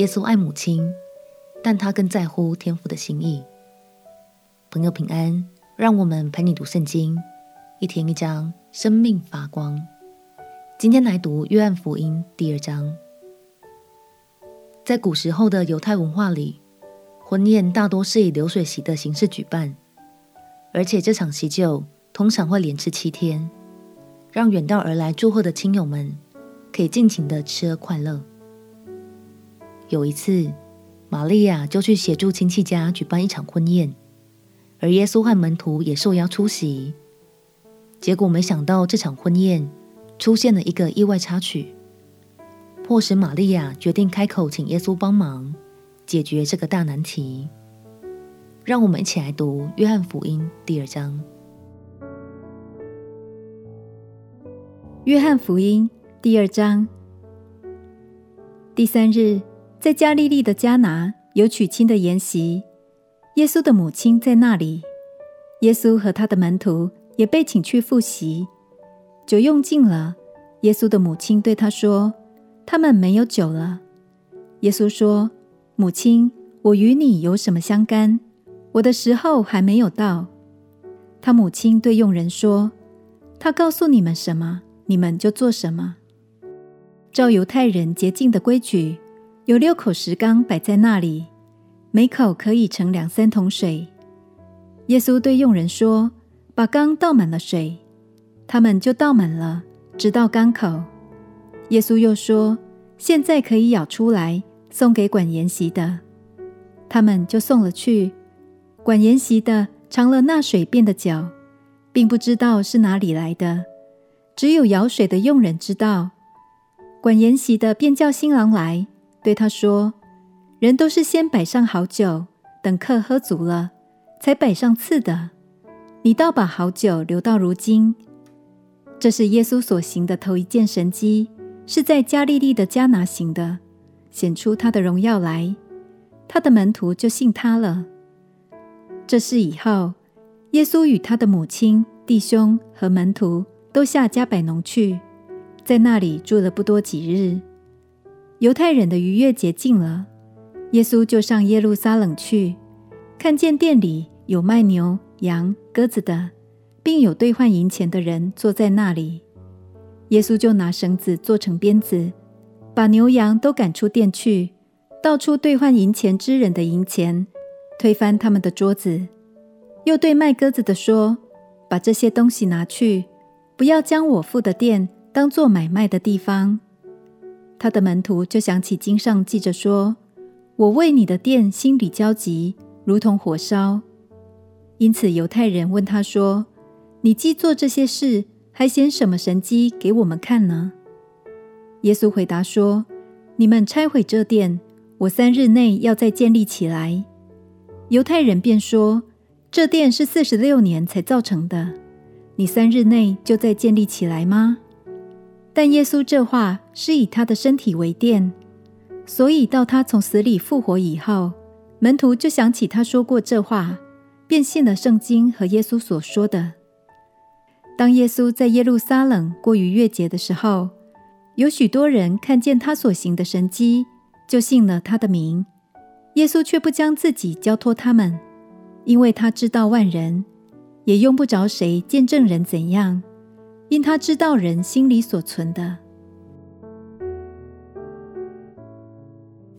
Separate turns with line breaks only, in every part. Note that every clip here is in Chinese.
耶稣爱母亲，但他更在乎天父的心意。朋友平安，让我们陪你读圣经，一天一章，生命发光。今天来读约翰福音第二章。在古时候的犹太文化里，婚宴大多是以流水席的形式举办，而且这场喜酒通常会连吃七天，让远道而来祝贺的亲友们可以尽情的吃喝快乐。有一次，玛利亚就去协助亲戚家举办一场婚宴，而耶稣和门徒也受邀出席。结果没想到，这场婚宴出现了一个意外插曲，迫使玛利亚决定开口请耶稣帮忙解决这个大难题。让我们一起来读《约翰福音》第二章。
《约翰福音》第二章，第三日。在加利利的迦拿有娶亲的筵席，耶稣的母亲在那里。耶稣和他的门徒也被请去赴席。酒用尽了，耶稣的母亲对他说：“他们没有酒了。”耶稣说：“母亲，我与你有什么相干？我的时候还没有到。”他母亲对佣人说：“他告诉你们什么，你们就做什么。”照犹太人洁净的规矩。有六口石缸摆在那里，每口可以盛两三桶水。耶稣对佣人说：“把缸倒满了水。”他们就倒满了，直到缸口。耶稣又说：“现在可以舀出来，送给管筵席的。”他们就送了去。管筵席的尝了那水变的酒，并不知道是哪里来的，只有舀水的佣人知道。管筵席的便叫新郎来。对他说：“人都是先摆上好酒，等客喝足了，才摆上次的。你倒把好酒留到如今。”这是耶稣所行的头一件神迹，是在加利利的迦拿行的，显出他的荣耀来。他的门徒就信他了。这事以后，耶稣与他的母亲、弟兄和门徒都下迦百农去，在那里住了不多几日。犹太人的逾越节近了，耶稣就上耶路撒冷去，看见店里有卖牛、羊、鸽子的，并有兑换银钱的人坐在那里。耶稣就拿绳子做成鞭子，把牛羊都赶出店去，倒出兑换银钱之人的银钱，推翻他们的桌子。又对卖鸽子的说：“把这些东西拿去，不要将我父的店当作买卖的地方。”他的门徒就想起经上记着说：“我为你的店心里焦急，如同火烧。”因此犹太人问他说：“你既做这些事，还显什么神迹给我们看呢？”耶稣回答说：“你们拆毁这殿，我三日内要再建立起来。”犹太人便说：“这殿是四十六年才造成的，你三日内就再建立起来吗？”但耶稣这话是以他的身体为殿，所以到他从死里复活以后，门徒就想起他说过这话，便信了圣经和耶稣所说的。当耶稣在耶路撒冷过逾越节的时候，有许多人看见他所行的神迹，就信了他的名。耶稣却不将自己交托他们，因为他知道万人，也用不着谁见证人怎样。因他知道人心里所存的。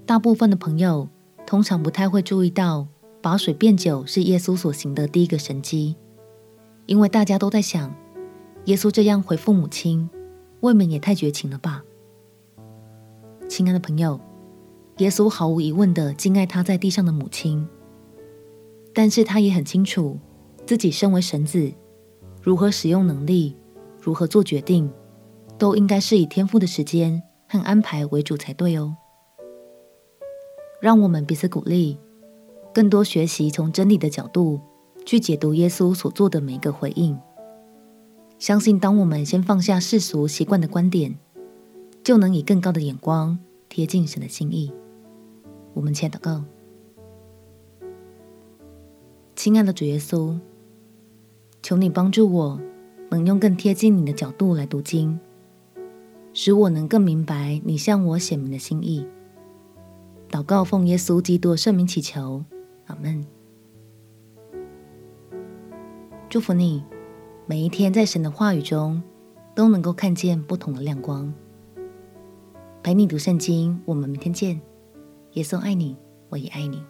大部分的朋友通常不太会注意到，把水变酒是耶稣所行的第一个神迹，因为大家都在想，耶稣这样回复母亲，未免也太绝情了吧？亲爱的朋友，耶稣毫无疑问的敬爱他在地上的母亲，但是他也很清楚自己身为神子，如何使用能力。如何做决定，都应该是以天赋的时间和安排为主才对哦。让我们彼此鼓励，更多学习从真理的角度去解读耶稣所做的每一个回应。相信当我们先放下世俗习惯的观点，就能以更高的眼光贴近神的心意。我们且祷告：亲爱的主耶稣，求你帮助我。能用更贴近你的角度来读经，使我能更明白你向我显明的心意。祷告奉耶稣基督圣名祈求，阿门。祝福你，每一天在神的话语中都能够看见不同的亮光。陪你读圣经，我们明天见。耶稣爱你，我也爱你。